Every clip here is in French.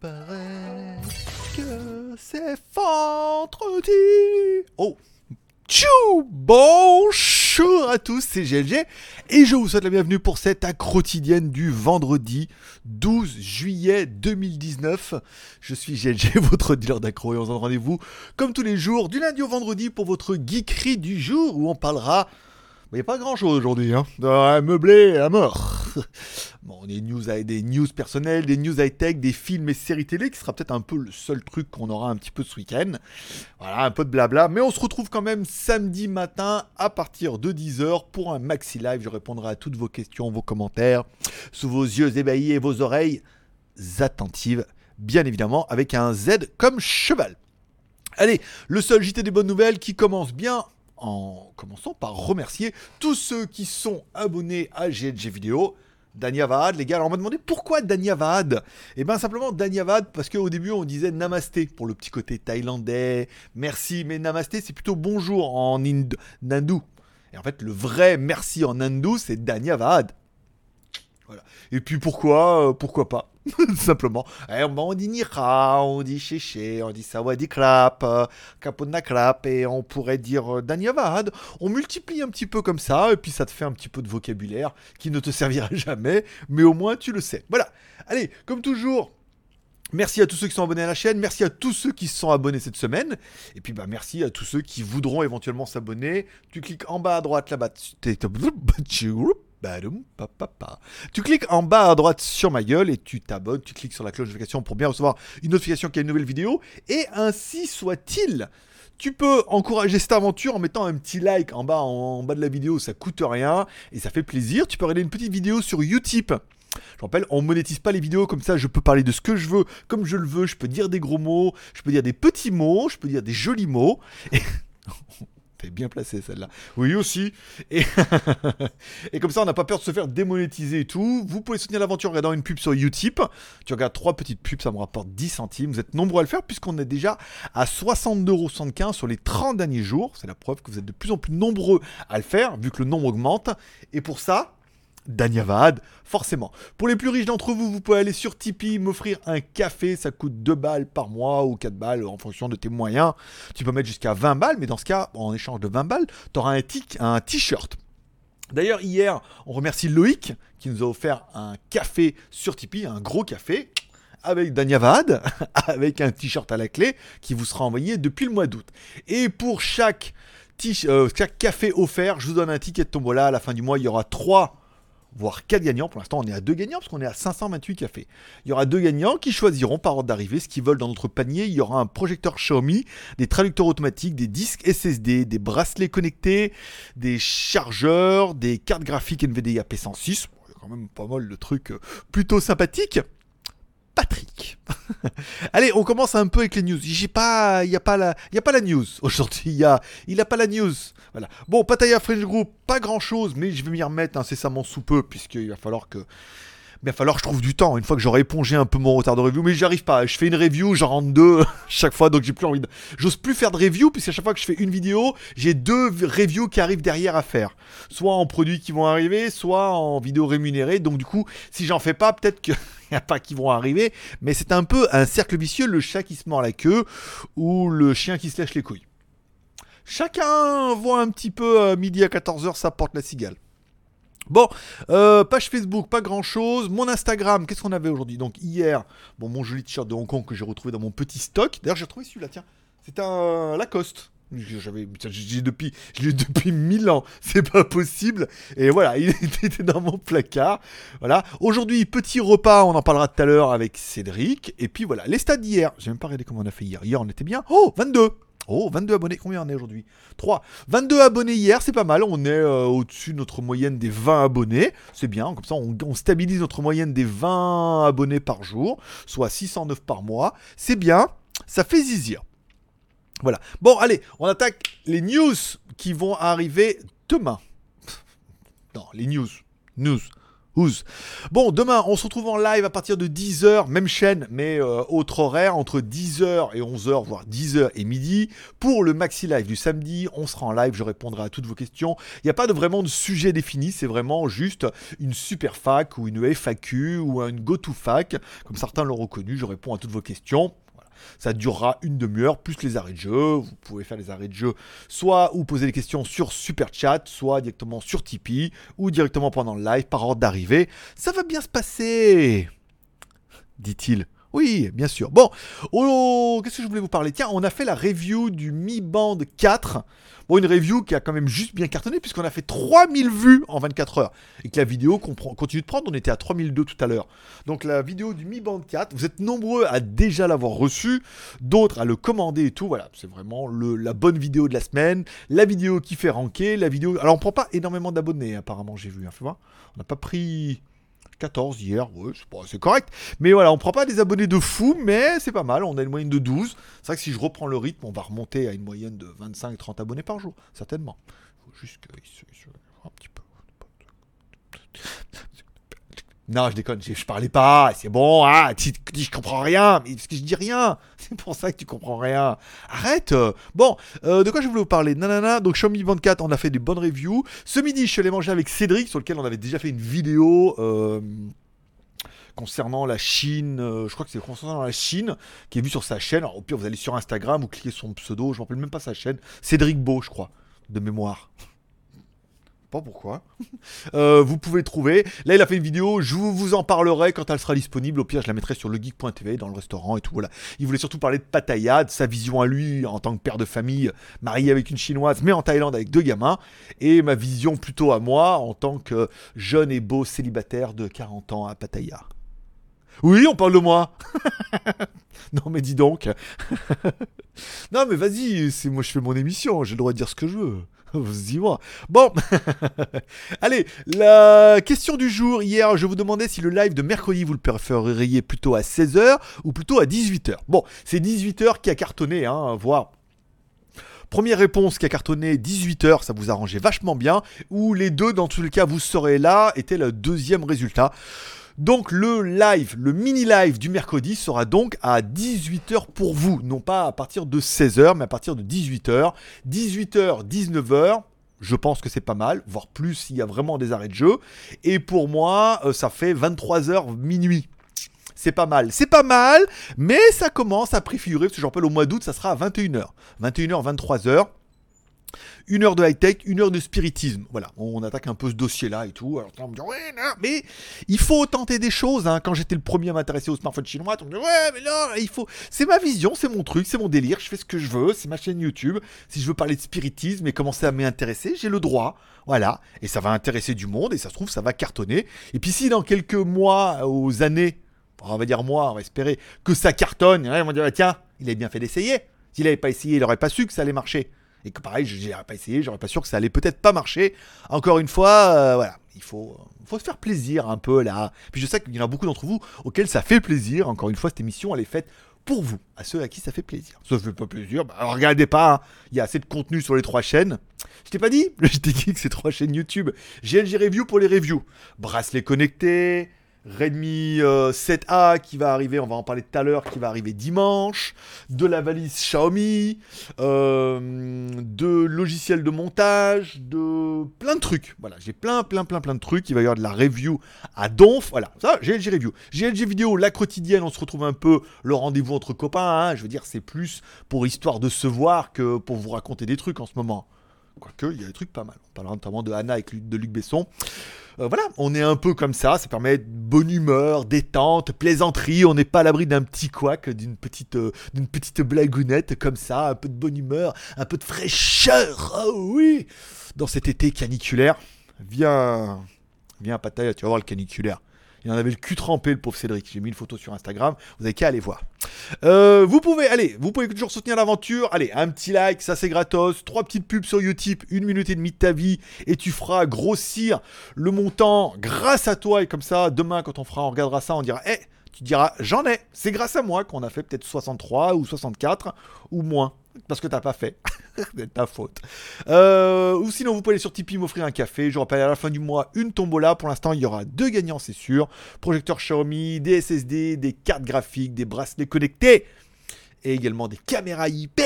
paraît que c'est vendredi. Oh Tchou Bonjour à tous, c'est GLG et je vous souhaite la bienvenue pour cette quotidienne du vendredi 12 juillet 2019. Je suis GLG, votre dealer d'accro et on se donne rendez-vous comme tous les jours du lundi au vendredi pour votre geekerie du jour où on parlera... Il n'y a pas grand chose aujourd'hui, hein. Un meublé à mort. bon, des news, des news personnelles, des news high-tech, des films et séries télé, qui sera peut-être un peu le seul truc qu'on aura un petit peu ce week-end. Voilà, un peu de blabla. Mais on se retrouve quand même samedi matin à partir de 10h pour un maxi live. Je répondrai à toutes vos questions, vos commentaires, sous vos yeux ébahis et vos oreilles attentives, bien évidemment, avec un Z comme cheval. Allez, le seul JT des bonnes nouvelles qui commence bien en commençant par remercier tous ceux qui sont abonnés à GLG Vidéo. Dania Vahad, les gars. Alors on m'a demandé pourquoi Dania Vahad Et eh bien simplement Dania Vahad parce qu'au début on disait Namasté pour le petit côté thaïlandais. Merci, mais Namasté c'est plutôt bonjour en hindou. Et en fait le vrai merci en hindou c'est Dania Vahad. Voilà. Et puis pourquoi euh, Pourquoi pas? Simplement. Eh, on dit Nira, on dit Chéché, on dit Sawadi Krap, euh, Kapuna Krap, et on pourrait dire euh, Danyavad. On multiplie un petit peu comme ça, et puis ça te fait un petit peu de vocabulaire qui ne te servira jamais, mais au moins tu le sais. Voilà. Allez, comme toujours. Merci à tous ceux qui sont abonnés à la chaîne, merci à tous ceux qui se sont abonnés cette semaine, et puis bah merci à tous ceux qui voudront éventuellement s'abonner. Tu cliques en bas à droite là-bas, tu cliques en bas à droite sur ma gueule et tu t'abonnes, tu cliques sur la cloche de notification pour bien recevoir une notification qu'il y a une nouvelle vidéo. Et ainsi soit-il. Tu peux encourager cette aventure en mettant un petit like en bas, en, bas de la vidéo, ça coûte rien et ça fait plaisir. Tu peux regarder une petite vidéo sur Utip. Je rappelle, on monétise pas les vidéos comme ça, je peux parler de ce que je veux, comme je le veux, je peux dire des gros mots, je peux dire des petits mots, je peux dire des jolis mots. Et... T'es bien placé celle-là. Oui aussi. Et, et comme ça, on n'a pas peur de se faire démonétiser et tout. Vous pouvez soutenir l'aventure en regardant une pub sur Utip. Tu regardes trois petites pubs, ça me rapporte 10 centimes. Vous êtes nombreux à le faire puisqu'on est déjà à 62,75€ sur les 30 derniers jours. C'est la preuve que vous êtes de plus en plus nombreux à le faire vu que le nombre augmente. Et pour ça, Danyavad, forcément. Pour les plus riches d'entre vous, vous pouvez aller sur Tipeee, m'offrir un café, ça coûte 2 balles par mois ou 4 balles en fonction de tes moyens. Tu peux mettre jusqu'à 20 balles, mais dans ce cas, en échange de 20 balles, tu auras un t-shirt. D'ailleurs, hier, on remercie Loïc qui nous a offert un café sur Tipeee, un gros café avec Danyavad, avec un t-shirt à la clé qui vous sera envoyé depuis le mois d'août. Et pour chaque, euh, chaque café offert, je vous donne un ticket de tombola. À la fin du mois, il y aura 3 voire 4 gagnants. Pour l'instant, on est à 2 gagnants parce qu'on est à 528 cafés. Il y aura deux gagnants qui choisiront par ordre d'arrivée ce qu'ils veulent dans notre panier. Il y aura un projecteur Xiaomi, des traducteurs automatiques, des disques SSD, des bracelets connectés, des chargeurs, des cartes graphiques NVIDIA P106. Il y a quand même pas mal de trucs euh, plutôt sympathiques. Patrick. Allez, on commence un peu avec les news. J'ai pas, il y a pas la, y a pas la news aujourd'hui. Il y a, il a pas la news. Voilà. Bon, Pataya French Group, pas grand chose, mais je vais m'y remettre incessamment sous peu puisqu'il va falloir que il va falloir que je trouve du temps une fois que j'aurai épongé un peu mon retard de review. Mais j'y arrive pas. Je fais une review, j'en rentre deux chaque fois, donc j'ai plus envie de. J'ose plus faire de review, puisqu'à chaque fois que je fais une vidéo, j'ai deux reviews qui arrivent derrière à faire. Soit en produits qui vont arriver, soit en vidéos rémunérées. Donc du coup, si j'en fais pas, peut-être que. Il n'y a pas qui vont arriver, mais c'est un peu un cercle vicieux, le chat qui se mord la queue ou le chien qui se lèche les couilles. Chacun voit un petit peu euh, midi à 14h, ça porte la cigale. Bon, euh, page Facebook, pas grand chose. Mon Instagram, qu'est-ce qu'on avait aujourd'hui? Donc hier, bon, mon joli t-shirt de Hong Kong que j'ai retrouvé dans mon petit stock. D'ailleurs, j'ai retrouvé celui-là, tiens. C'est un Lacoste. J'avais, j'ai depuis, je depuis mille ans, c'est pas possible. Et voilà, il était dans mon placard. Voilà. Aujourd'hui, petit repas, on en parlera tout à l'heure avec Cédric. Et puis voilà, les stades d'hier. J'ai même pas regardé comment on a fait hier. Hier, on était bien. Oh, 22. Oh, 22 abonnés. Combien on est aujourd'hui? 3. 22 abonnés hier, c'est pas mal. On est euh, au-dessus de notre moyenne des 20 abonnés. C'est bien. Comme ça, on, on, stabilise notre moyenne des 20 abonnés par jour, soit 609 par mois. C'est bien. Ça fait zizir. Voilà. Bon, allez, on attaque les news qui vont arriver demain. Non, les news. News. Bon, demain, on se retrouve en live à partir de 10h, même chaîne, mais euh, autre horaire, entre 10h et 11h, voire 10h et midi. Pour le maxi live du samedi, on sera en live, je répondrai à toutes vos questions. Il n'y a pas de, vraiment de sujet défini, c'est vraiment juste une super fac ou une FAQ ou une go-to-fac. Comme certains l'ont reconnu, je réponds à toutes vos questions. Ça durera une demi-heure, plus les arrêts de jeu. Vous pouvez faire les arrêts de jeu, soit ou poser des questions sur Super Chat, soit directement sur Tipeee, ou directement pendant le live par ordre d'arrivée. Ça va bien se passer, dit-il. Oui, bien sûr. Bon, oh, qu'est-ce que je voulais vous parler? Tiens, on a fait la review du Mi Band 4. Bon, une review qui a quand même juste bien cartonné puisqu'on a fait 3000 vues en 24 heures. Et que la vidéo continue de prendre, on était à 3002 tout à l'heure. Donc la vidéo du Mi Band 4, vous êtes nombreux à déjà l'avoir reçu, d'autres à le commander et tout. Voilà, c'est vraiment la bonne vidéo de la semaine, la vidéo qui fait ranker, la vidéo... Alors on prend pas énormément d'abonnés apparemment, j'ai vu. Hein, voir. On n'a pas pris... 14 hier, ouais, c'est correct. Mais voilà, on prend pas des abonnés de fou, mais c'est pas mal. On a une moyenne de 12. C'est vrai que si je reprends le rythme, on va remonter à une moyenne de 25-30 abonnés par jour, certainement. Il faut juste qu'il un petit peu. Non, je déconne, je, parlais pas, c'est bon, ah, tu, dis je comprends rien, mais parce que je dis rien, c'est pour ça que tu comprends rien. Arrête euh. Bon, euh, de quoi je voulais vous parler? Nanana, donc Xiaomi 24, on a fait des bonnes reviews. Ce midi, je suis allé manger avec Cédric, sur lequel on avait déjà fait une vidéo... Euh, concernant la Chine, je crois que c'est concernant la Chine, qui est vu sur sa chaîne. Alors, au pire, vous allez sur Instagram, vous cliquez son pseudo, je ne rappelle même pas sa chaîne. Cédric Beau, je crois, de mémoire pas pourquoi. Euh, vous pouvez trouver. Là, il a fait une vidéo. Je vous en parlerai quand elle sera disponible. Au pire, je la mettrai sur legeek.tv dans le restaurant et tout. Voilà. Il voulait surtout parler de Pattaya, de sa vision à lui en tant que père de famille, marié avec une chinoise, mais en Thaïlande avec deux gamins. Et ma vision plutôt à moi en tant que jeune et beau célibataire de 40 ans à Pattaya. Oui, on parle de moi. non, mais dis donc. non, mais vas-y, c'est moi je fais mon émission, j'ai le droit de dire ce que je veux. Vous y moi. Bon, allez, la question du jour. Hier, je vous demandais si le live de mercredi, vous le préféreriez plutôt à 16h ou plutôt à 18h. Bon, c'est 18h qui a cartonné, hein, voire Première réponse qui a cartonné 18h, ça vous arrangeait vachement bien. Ou les deux, dans tous les cas, vous serez là, était le deuxième résultat. Donc le live, le mini live du mercredi sera donc à 18h pour vous, non pas à partir de 16h, mais à partir de 18h. 18h, 19h, je pense que c'est pas mal, voire plus s'il y a vraiment des arrêts de jeu. Et pour moi, euh, ça fait 23h minuit. C'est pas mal. C'est pas mal, mais ça commence à préfigurer, parce que je rappelle, au mois d'août, ça sera à 21h. 21h, 23h une heure de high-tech, une heure de spiritisme. Voilà, on attaque un peu ce dossier-là et tout. Alors, on me dit, ouais, mais il faut tenter des choses. Hein. Quand j'étais le premier à m'intéresser au smartphone chinois, on me dit, ouais, mais non, il faut. C'est ma vision, c'est mon truc, c'est mon délire, je fais ce que je veux, c'est ma chaîne YouTube. Si je veux parler de spiritisme et commencer à m'y intéresser, j'ai le droit. Voilà, et ça va intéresser du monde et ça se trouve, ça va cartonner. Et puis, si dans quelques mois, aux années, on va dire mois, on va espérer que ça cartonne, on va dire, tiens, il avait bien fait d'essayer. S'il n'avait pas essayé, il n'aurait pas su que ça allait marcher et que pareil, j'aurais pas essayé, j'aurais pas sûr que ça allait peut-être pas marcher. Encore une fois, euh, voilà, il faut, faut se faire plaisir un peu là. Puis je sais qu'il y en a beaucoup d'entre vous auxquels ça fait plaisir. Encore une fois, cette émission, elle est faite pour vous, à ceux à qui ça fait plaisir. Ça fait pas plaisir, bah, regardez pas, hein. il y a assez de contenu sur les trois chaînes. Je t'ai pas dit Je t'ai dit que c'est trois chaînes YouTube. GLG Review pour les reviews. Bracelet connecté, Redmi 7A euh, qui va arriver, on va en parler tout à l'heure, qui va arriver dimanche, de la valise Xiaomi, euh, de logiciels de montage, de plein de trucs. Voilà, j'ai plein, plein, plein, plein de trucs. Il va y avoir de la review à donf. Voilà, ça, GLG Review. GLG Vidéo, la quotidienne, on se retrouve un peu le rendez-vous entre copains. Hein. Je veux dire, c'est plus pour histoire de se voir que pour vous raconter des trucs en ce moment. Quoique, il y a des trucs pas mal. On parlera notamment de Anna et de Luc Besson. Euh, voilà, on est un peu comme ça, ça permet bonne humeur, détente, plaisanterie, on n'est pas à l'abri d'un petit couac, d'une petite, euh, d'une petite blagounette comme ça, un peu de bonne humeur, un peu de fraîcheur, oh oui, dans cet été caniculaire. Viens, viens à tu vas voir le caniculaire. Il en avait le cul trempé, le pauvre Cédric. J'ai mis une photo sur Instagram. Vous avez qu'à aller voir. Euh, vous pouvez, allez, vous pouvez toujours soutenir l'aventure. Allez, un petit like, ça c'est gratos. Trois petites pubs sur YouTube, une minute et demie de ta vie. Et tu feras grossir le montant grâce à toi. Et comme ça, demain, quand on fera, on regardera ça, on dira, hé, tu diras, j'en ai. C'est grâce à moi qu'on a fait peut-être 63 ou 64 ou moins. Parce que t'as pas fait. C'est ta faute. Euh, ou sinon, vous pouvez aller sur Tipeee m'offrir un café. Je rappelle à la fin du mois une tombola. Pour l'instant, il y aura deux gagnants, c'est sûr. Projecteur Xiaomi, des SSD, des cartes graphiques, des bracelets connectés et également des caméras IP.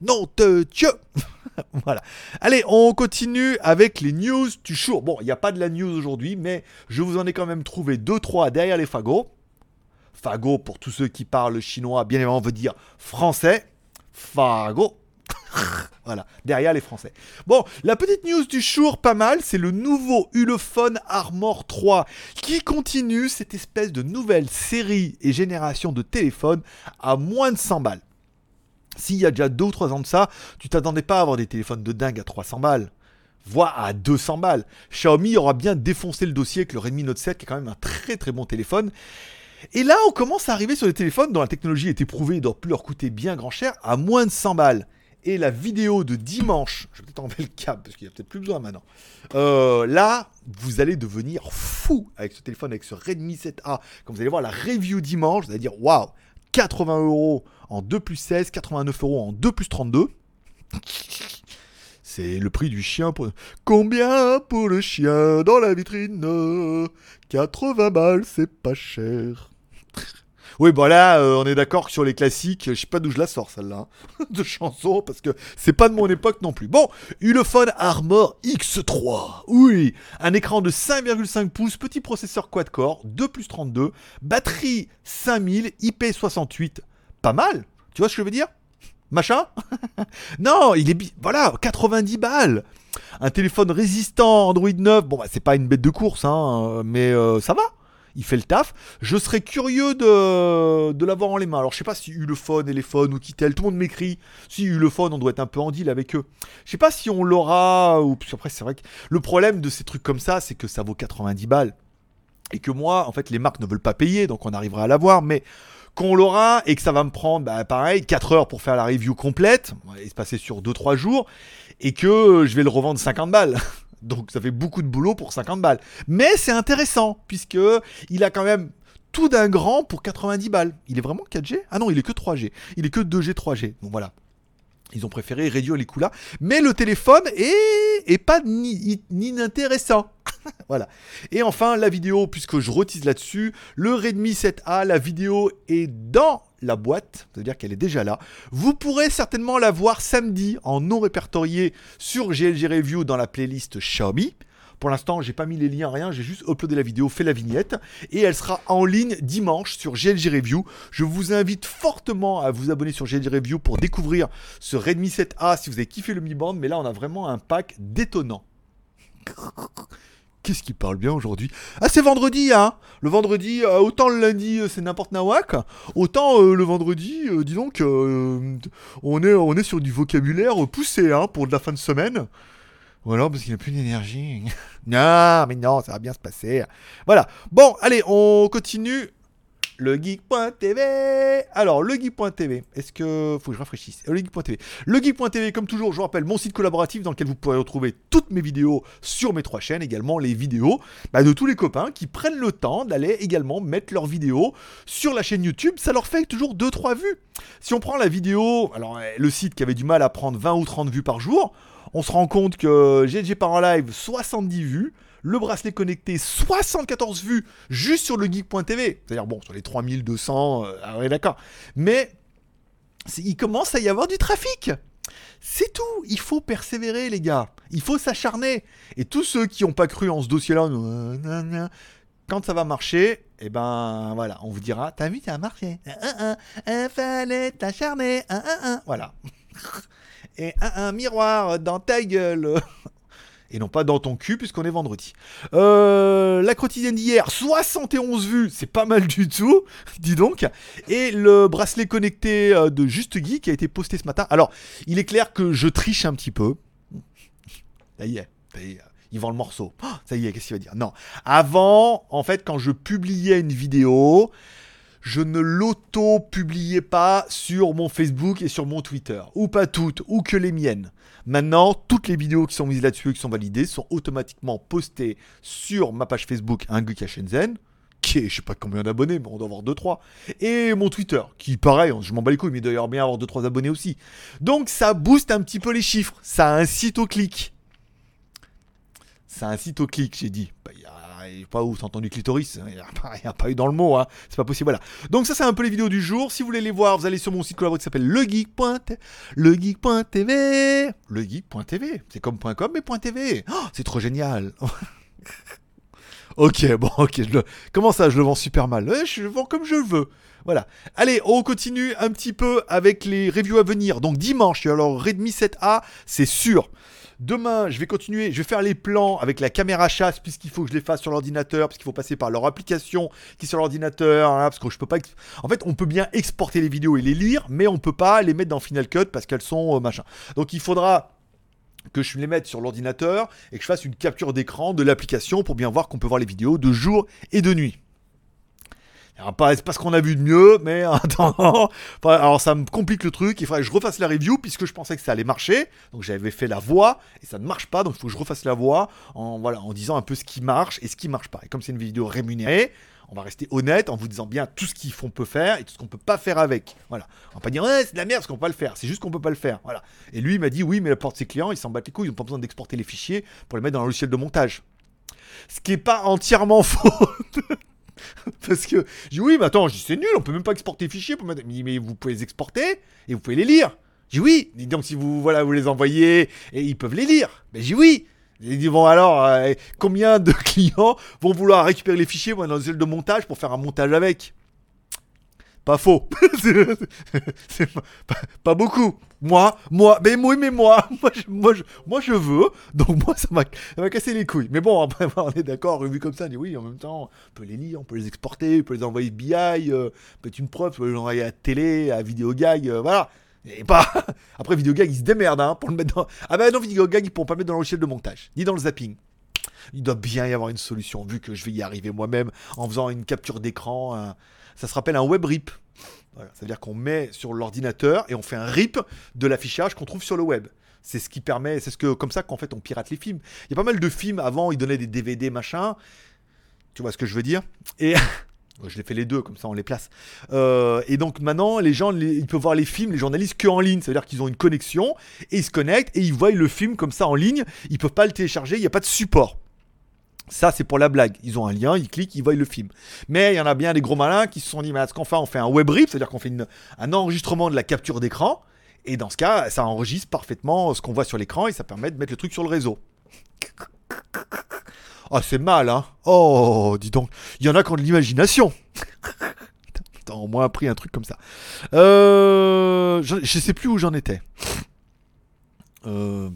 Non, te Dieu Voilà. Allez, on continue avec les news du jour. Bon, il n'y a pas de la news aujourd'hui, mais je vous en ai quand même trouvé 2-3 derrière les fagots. Fagot, pour tous ceux qui parlent chinois, bien évidemment, veut dire français. Fagot. voilà, derrière les Français. Bon, la petite news du jour, pas mal, c'est le nouveau Ulefone Armor 3 qui continue cette espèce de nouvelle série et génération de téléphones à moins de 100 balles. S'il y a déjà 2 ou 3 ans de ça, tu t'attendais pas à avoir des téléphones de dingue à 300 balles voire à 200 balles. Xiaomi aura bien défoncé le dossier avec le Redmi Note 7 qui est quand même un très très bon téléphone. Et là, on commence à arriver sur des téléphones dont la technologie est éprouvée et doit plus leur coûter bien grand cher à moins de 100 balles et la vidéo de dimanche, je vais peut-être enlever le câble parce qu'il n'y a peut-être plus besoin maintenant. Euh, là, vous allez devenir fou avec ce téléphone, avec ce Redmi 7A. Quand vous allez voir la review dimanche, vous allez dire waouh, 80 euros en 2 plus 16, 89 euros en 2 plus 32. C'est le prix du chien pour... Combien pour le chien dans la vitrine 80 balles, c'est pas cher. Oui, bon là, euh, on est d'accord sur les classiques, je sais pas d'où je la sors celle-là, hein, de chanson, parce que c'est pas de mon époque non plus. Bon, Ulefone Armor X3. Oui, un écran de 5,5 pouces, petit processeur quad-core, 2 plus 32, batterie 5000, IP68. Pas mal, tu vois ce que je veux dire? Machin Non, il est... Voilà, 90 balles un téléphone résistant Android 9, bon bah c'est pas une bête de course, hein, mais euh, ça va il fait le taf. Je serais curieux de, de l'avoir en les mains. Alors je sais pas si Ulefone, Elephone ou Kitel, tout le monde m'écrit. Si Ulefone, on doit être un peu en deal avec eux. Je sais pas si on l'aura ou après c'est vrai que le problème de ces trucs comme ça, c'est que ça vaut 90 balles et que moi, en fait, les marques ne veulent pas payer, donc on arrivera à l'avoir, mais qu'on l'aura et que ça va me prendre, bah, pareil, 4 heures pour faire la review complète, et se passer sur 2-3 jours, et que je vais le revendre 50 balles. Donc ça fait beaucoup de boulot pour 50 balles. Mais c'est intéressant, puisque il a quand même tout d'un grand pour 90 balles. Il est vraiment 4G Ah non, il est que 3G. Il est que 2G, 3G. Donc voilà. Ils ont préféré réduire les coûts là. Mais le téléphone est, pas ni, ni voilà. Et enfin, la vidéo, puisque je retise là-dessus, le Redmi 7A, la vidéo est dans la boîte, c'est-à-dire qu'elle est déjà là. Vous pourrez certainement la voir samedi en non répertorié sur GLG Review dans la playlist Xiaomi. Pour l'instant, j'ai pas mis les liens, rien, j'ai juste uploadé la vidéo, fait la vignette, et elle sera en ligne dimanche sur GLG Review. Je vous invite fortement à vous abonner sur GLG Review pour découvrir ce Redmi 7A si vous avez kiffé le Mi Band, mais là on a vraiment un pack détonnant. Qu'est-ce qui parle bien aujourd'hui? Ah, c'est vendredi, hein Le vendredi, euh, autant le lundi, euh, c'est n'importe nawak, autant euh, le vendredi, dis donc, on, est, sur du vocabulaire poussé, hein, pour de la fin de semaine. Voilà, parce qu'il n'y a plus d'énergie. non, mais non, ça va bien se passer. Voilà. Bon, allez, on continue le geek.tv. Alors, le geek.tv, est-ce que. Faut que je rafraîchisse? Le geek.tv. Le geek.tv, comme toujours, je vous rappelle mon site collaboratif dans lequel vous pourrez retrouver toutes mes vidéos sur mes trois chaînes, également les vidéos bah, de tous les copains qui prennent le temps d'aller également mettre leurs vidéos sur la chaîne YouTube. Ça leur fait toujours 2-3 vues. Si on prend la vidéo, alors le site qui avait du mal à prendre 20 ou 30 vues par jour, on se rend compte que GG par en live, 70 vues le bracelet connecté, 74 vues juste sur le geek.tv. C'est-à-dire, bon, sur les 3200, euh, ah ouais, d'accord. Mais il commence à y avoir du trafic. C'est tout, il faut persévérer les gars, il faut s'acharner. Et tous ceux qui n'ont pas cru en ce dossier-là, quand ça va marcher, eh ben voilà, on vous dira, t'as vu, ça a marché. Il fallait t'acharner. Voilà. Et un miroir dans ta gueule et non pas dans ton cul puisqu'on est vendredi. Euh, la quotidienne d'hier, 71 vues, c'est pas mal du tout, dis donc. Et le bracelet connecté euh, de Juste Guy qui a été posté ce matin. Alors, il est clair que je triche un petit peu. Ça y est, ça y il vend le morceau. Oh, ça y est, qu'est-ce qu'il va dire? Non. Avant, en fait, quand je publiais une vidéo, je ne l'auto-publiais pas sur mon Facebook et sur mon Twitter. Ou pas toutes, ou que les miennes. Maintenant, toutes les vidéos qui sont mises là-dessus et qui sont validées sont automatiquement postées sur ma page Facebook Un Shenzhen qui est, je sais pas combien d'abonnés, mais on doit avoir 2-3. Et mon Twitter, qui pareil, je m'en bats les couilles, mais il doit bien avoir 2-3 abonnés aussi. Donc ça booste un petit peu les chiffres, ça incite au clic. Ça incite au clic, j'ai dit. Bah, pas où s'entend du clitoris, il n'y a, pas eu dans le mot, hein. c'est pas possible, voilà. Donc ça c'est un peu les vidéos du jour, si vous voulez les voir, vous allez sur mon site collaboratif qui s'appelle legeek.tv, legeek.tv, legeek.tv, c'est comme .com mais .tv, oh, c'est trop génial Ok, bon, ok, comment ça, je le vends super mal? Je le vends comme je veux. Voilà. Allez, on continue un petit peu avec les reviews à venir. Donc dimanche, alors Redmi 7A, c'est sûr. Demain, je vais continuer, je vais faire les plans avec la caméra chasse puisqu'il faut que je les fasse sur l'ordinateur, parce qu'il faut passer par leur application qui est sur l'ordinateur, hein, parce que je peux pas. En fait, on peut bien exporter les vidéos et les lire, mais on peut pas les mettre dans Final Cut parce qu'elles sont euh, machin. Donc il faudra que je les mette sur l'ordinateur et que je fasse une capture d'écran de l'application pour bien voir qu'on peut voir les vidéos de jour et de nuit. C'est pas ce qu'on a vu de mieux, mais attends. alors ça me complique le truc. Il faudrait que je refasse la review puisque je pensais que ça allait marcher. Donc j'avais fait la voix et ça ne marche pas. Donc il faut que je refasse la voix en, voilà, en disant un peu ce qui marche et ce qui marche pas. Et comme c'est une vidéo rémunérée, on va rester honnête en vous disant bien tout ce qu'on peut faire et tout ce qu'on peut pas faire avec. Voilà. On va pas dire ouais, c'est de la merde ce qu'on peut pas le faire. C'est juste qu'on peut pas le faire. Voilà. Et lui il m'a dit oui, mais la porte ses clients, ils s'en battent les couilles, ils n'ont pas besoin d'exporter les fichiers pour les mettre dans le logiciel de montage. Ce qui est pas entièrement faux. Parce que je dis oui, mais attends, c'est nul, on peut même pas exporter les fichiers. Pour mais vous pouvez les exporter et vous pouvez les lire. Dis oui. donc si vous voilà vous les envoyez et ils peuvent les lire. Mais je dis oui. Ils disent bon alors euh, combien de clients vont vouloir récupérer les fichiers dans le de montage pour faire un montage avec? Pas faux. pas, beaucoup. Moi, moi, mais moi, mais moi, moi, je, moi, moi, je veux. Donc moi, ça m'a cassé les couilles. Mais bon, après, on est d'accord, vu comme ça, on dit oui, en même temps, on peut les lire, on peut les exporter, on peut les envoyer BI, euh, peut-être une preuve, on peut les envoyer à télé, à Videogag, euh, voilà. Et pas. Après, Videogag, ils se démerdent hein, pour le mettre dans. Ah ben non, Videogag, ils pourront pas mettre dans le logiciel de montage, ni dans le zapping. Il doit bien y avoir une solution, vu que je vais y arriver moi-même en faisant une capture d'écran. Ça se rappelle un web rip. Voilà, C'est-à-dire qu'on met sur l'ordinateur et on fait un rip de l'affichage qu'on trouve sur le web. C'est ce qui permet, c'est ce que comme ça qu'en fait on pirate les films. Il y a pas mal de films avant, ils donnaient des DVD machin. Tu vois ce que je veux dire? Et je les fais les deux, comme ça on les place. Euh, et donc maintenant, les gens, ils peuvent voir les films, les journalistes, que en ligne. C'est-à-dire qu'ils ont une connexion et ils se connectent et ils voient le film comme ça en ligne. Ils peuvent pas le télécharger, il n'y a pas de support. Ça, c'est pour la blague. Ils ont un lien, ils cliquent, ils voient le film. Mais il y en a bien des gros malins qui se sont dit, mais ce qu'on fait On fait un web rip, c'est-à-dire qu'on fait un enregistrement de la capture d'écran. Et dans ce cas, ça enregistre parfaitement ce qu'on voit sur l'écran et ça permet de mettre le truc sur le réseau. Oh, c'est mal, hein Oh, dis donc, il y en a qui ont de l'imagination. T'as au moins appris un truc comme ça. Euh, je, je sais plus où j'en étais. Euh,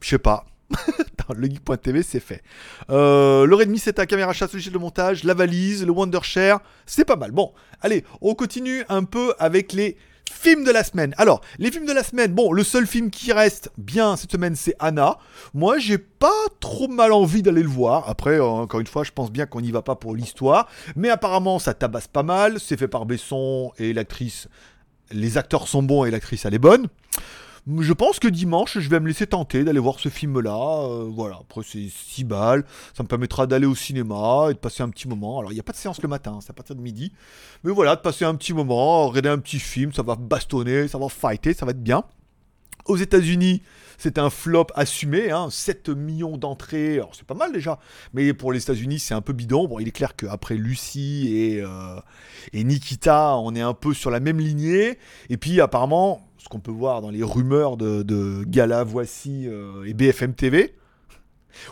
je sais pas. le geek.tv, c'est fait. Euh, le Redmi, c'est ta caméra chasse, logiciel de montage, la valise, le Wondershare, c'est pas mal. Bon, allez, on continue un peu avec les films de la semaine. Alors, les films de la semaine, bon, le seul film qui reste bien cette semaine, c'est Anna. Moi, j'ai pas trop mal envie d'aller le voir. Après, euh, encore une fois, je pense bien qu'on n'y va pas pour l'histoire. Mais apparemment, ça tabasse pas mal. C'est fait par Besson et l'actrice. Les acteurs sont bons et l'actrice, elle est bonne. Je pense que dimanche, je vais me laisser tenter d'aller voir ce film-là. Euh, voilà, après c'est 6 balles. Ça me permettra d'aller au cinéma et de passer un petit moment. Alors, il n'y a pas de séance le matin, c'est à partir de midi. Mais voilà, de passer un petit moment, regarder un petit film, ça va bastonner, ça va fighter, ça va être bien. Aux États-Unis, c'est un flop assumé, hein, 7 millions d'entrées, alors c'est pas mal déjà, mais pour les États-Unis c'est un peu bidon. Bon, il est clair qu'après Lucie et, euh, et Nikita, on est un peu sur la même lignée, et puis apparemment, ce qu'on peut voir dans les rumeurs de, Gala, Voici euh, et BFM TV.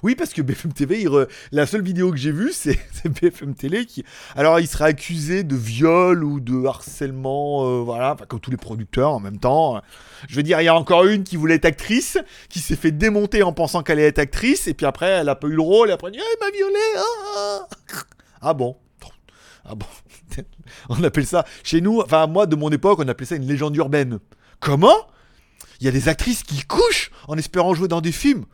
Oui, parce que BFM TV, la seule vidéo que j'ai vue, c'est BFM Télé qui. Alors, il serait accusé de viol ou de harcèlement, euh, voilà, comme tous les producteurs en même temps. Je veux dire, il y a encore une qui voulait être actrice, qui s'est fait démonter en pensant qu'elle allait être actrice, et puis après, elle a pas eu le rôle, et après, elle ah, il m'a violé ah, ah. ah bon Ah bon On appelle ça, chez nous, enfin, moi, de mon époque, on appelait ça une légende urbaine. Comment? Il y a des actrices qui couchent en espérant jouer dans des films.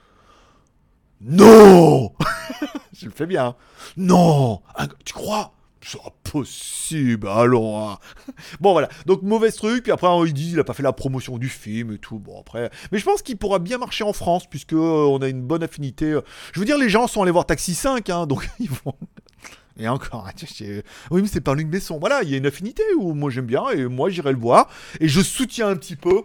Non Je le fais bien. Hein. Non Tu crois? C'est impossible, allons. Hein. Bon voilà, donc mauvais truc, puis après il dit il a pas fait la promotion du film et tout. Bon après, mais je pense qu'il pourra bien marcher en France puisque euh, on a une bonne affinité. Je veux dire les gens sont allés voir Taxi 5, hein, donc ils vont. Et encore, oui, mais c'est pas Luc Besson. Voilà, il y a une affinité où moi j'aime bien et moi j'irai le voir. Et je soutiens un petit peu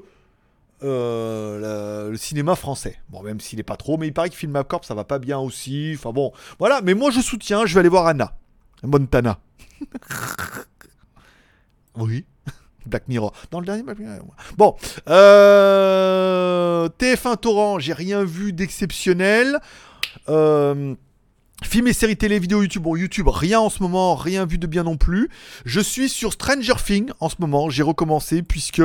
euh, le cinéma français. Bon, même s'il est pas trop, mais il paraît que Film Corp ça va pas bien aussi. Enfin bon, voilà, mais moi je soutiens, je vais aller voir Anna. Montana. oui. Black Mirror. Dans le dernier Bon. Euh, TF1 Torrent, j'ai rien vu d'exceptionnel. Euh, Film et séries télé, vidéo YouTube. Bon, YouTube, rien en ce moment, rien vu de bien non plus. Je suis sur Stranger Things en ce moment. J'ai recommencé puisque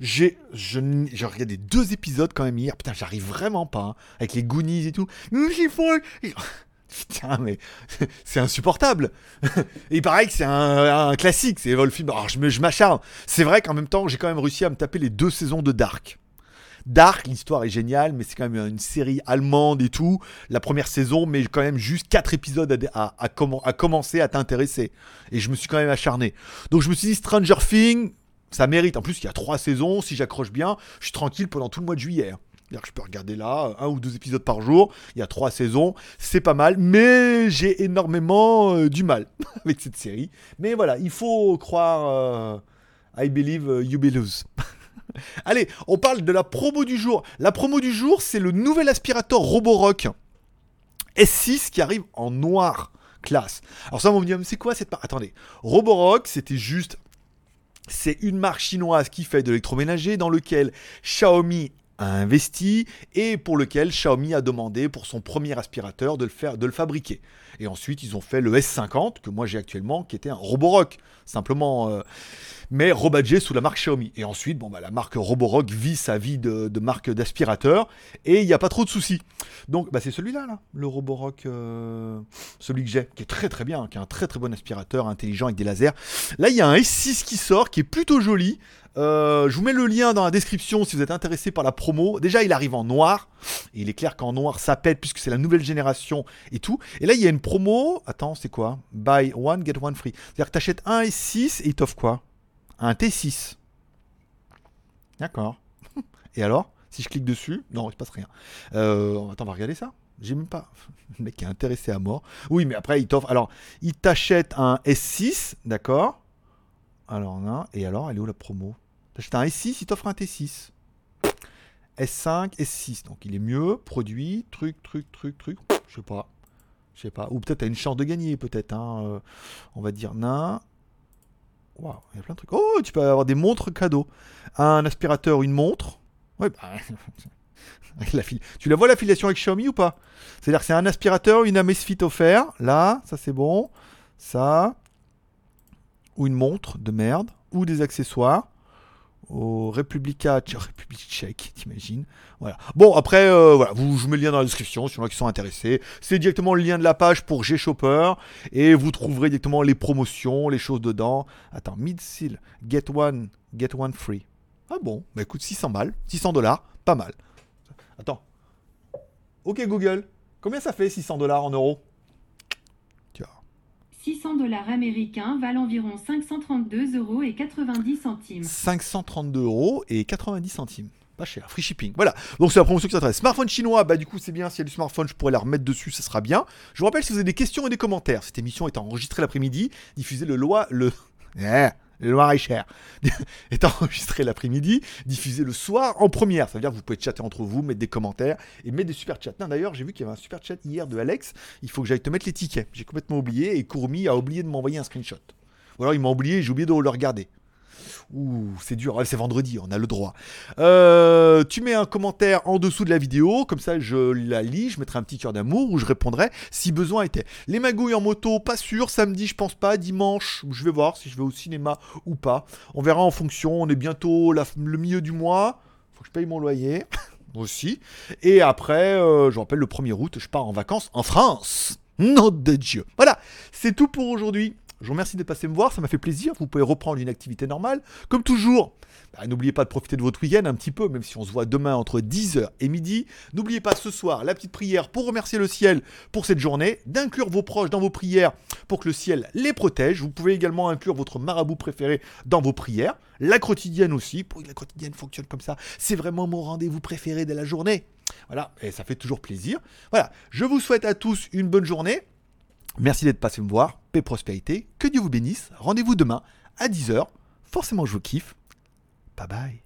j'ai regardé deux épisodes quand même hier. Putain, j'arrive vraiment pas hein, avec les Goonies et tout. Putain, mais c'est insupportable. il paraît que c'est un, classique, c'est le film. Alors, je m'acharne. C'est vrai qu'en même temps, j'ai quand même réussi à me taper les deux saisons de Dark. Dark, l'histoire est géniale, mais c'est quand même une série allemande et tout. La première saison, mais quand même juste 4 épisodes à, commencer à t'intéresser. Et je me suis quand même acharné. Donc je me suis dit, Stranger Things, ça mérite. En plus, il y a 3 saisons. Si j'accroche bien, je suis tranquille pendant tout le mois de juillet. Hein. Je peux regarder là, un ou deux épisodes par jour. Il y a trois saisons, c'est pas mal, mais j'ai énormément euh, du mal avec cette série. Mais voilà, il faut croire. Euh, I believe euh, you believe. Allez, on parle de la promo du jour. La promo du jour, c'est le nouvel aspirateur Roborock S6 qui arrive en noir classe. Alors ça, on me dire, c'est quoi cette marque? Attendez, Roborock, c'était juste... C'est une marque chinoise qui fait de l'électroménager dans lequel Xiaomi investi et pour lequel Xiaomi a demandé pour son premier aspirateur de le, faire, de le fabriquer. Et ensuite, ils ont fait le S50 que moi j'ai actuellement, qui était un Roborock, simplement. Euh, mais rebadgé sous la marque Xiaomi. Et ensuite, bon, bah, la marque Roborock vit sa vie de, marque d'aspirateur et il n'y a pas trop de soucis. Donc, bah, c'est celui-là, là, le Roborock, euh, celui que j'ai, qui est très très bien, qui est un très très bon aspirateur intelligent avec des lasers. Là, il y a un S6 qui sort, qui est plutôt joli. Euh, je vous mets le lien dans la description si vous êtes intéressé par la promo. Déjà, il arrive en noir. Il est clair qu'en noir, ça pète puisque c'est la nouvelle génération et tout. Et là, il y a une promo. Attends, c'est quoi? Buy one, get one free. C'est-à-dire que tu achètes un S6 et il t'offre quoi? Un T6. D'accord. Et alors? Si je clique dessus, non, il se passe rien. Euh, attends, on va regarder ça. J'ai pas. Le mec est intéressé à mort. Oui, mais après, il t'offre. Alors, il t'achète un S6, d'accord Alors, là, et alors, elle est où la promo? T'achètes un S6, il t'offre un T6. S5, S6. Donc, il est mieux. Produit, truc, truc, truc, truc. Je sais pas. Je sais pas. Ou peut-être t'as une chance de gagner, peut-être. Hein. Euh, on va dire, nain. Waouh, il y a plein de trucs. Oh, tu peux avoir des montres cadeaux. Un aspirateur, une montre. Ouais, bah. la Tu la vois l'affiliation avec Xiaomi ou pas? C'est-à-dire que c'est un aspirateur, une Amazfit offert. Là, ça c'est bon. Ça. Ou une montre de merde. Ou des accessoires au Republica République tchèque, t'imagines Voilà. Bon, après, euh, voilà, vous, je mets le lien dans la description, si y en a qui sont intéressés. C'est directement le lien de la page pour G-Shopper, et vous trouverez directement les promotions, les choses dedans. Attends, mid-seal, get one, get one free. Ah bon, bah écoute, 600 balles, 600 dollars, pas mal. Attends. Ok Google, combien ça fait 600 dollars en euros? 600 dollars américains valent environ 532 euros et 90 centimes. 532 euros et 90 centimes. Pas cher, free shipping. Voilà, donc c'est la promotion qui s'intéresse. Smartphone chinois, bah du coup c'est bien, s'il y a du smartphone, je pourrais la remettre dessus, ça sera bien. Je vous rappelle, si vous avez des questions et des commentaires, cette émission est enregistrée l'après-midi, diffusée le loi, le... Eh, le Loir-et-Cher, est enregistré l'après-midi, diffusé le soir en première. Ça veut dire que vous pouvez chatter entre vous, mettre des commentaires et mettre des super chats. D'ailleurs, j'ai vu qu'il y avait un super chat hier de Alex. Il faut que j'aille te mettre les tickets. J'ai complètement oublié et Courmi a oublié de m'envoyer un screenshot. Ou alors il m'a oublié et j'ai oublié de le regarder. Ouh, c'est dur. c'est vendredi, on a le droit. Euh, tu mets un commentaire en dessous de la vidéo, comme ça je la lis, je mettrai un petit cœur d'amour où je répondrai si besoin était. Les magouilles en moto, pas sûr. Samedi, je pense pas. Dimanche, je vais voir si je vais au cinéma ou pas. On verra en fonction. On est bientôt le milieu du mois. Faut que je paye mon loyer aussi. Et après, euh, je rappelle, le 1er août, je pars en vacances en France. Nom de Dieu. Voilà, c'est tout pour aujourd'hui. Je vous remercie d'être passé me voir, ça m'a fait plaisir. Vous pouvez reprendre une activité normale. Comme toujours, bah, n'oubliez pas de profiter de votre week-end un petit peu, même si on se voit demain entre 10h et midi. N'oubliez pas ce soir la petite prière pour remercier le ciel pour cette journée, d'inclure vos proches dans vos prières pour que le ciel les protège. Vous pouvez également inclure votre marabout préféré dans vos prières. La quotidienne aussi, pour la quotidienne fonctionne comme ça. C'est vraiment mon rendez-vous préféré de la journée. Voilà, et ça fait toujours plaisir. Voilà, je vous souhaite à tous une bonne journée. Merci d'être passé me voir, paix prospérité, que Dieu vous bénisse, rendez-vous demain à 10h, forcément je vous kiffe, bye bye.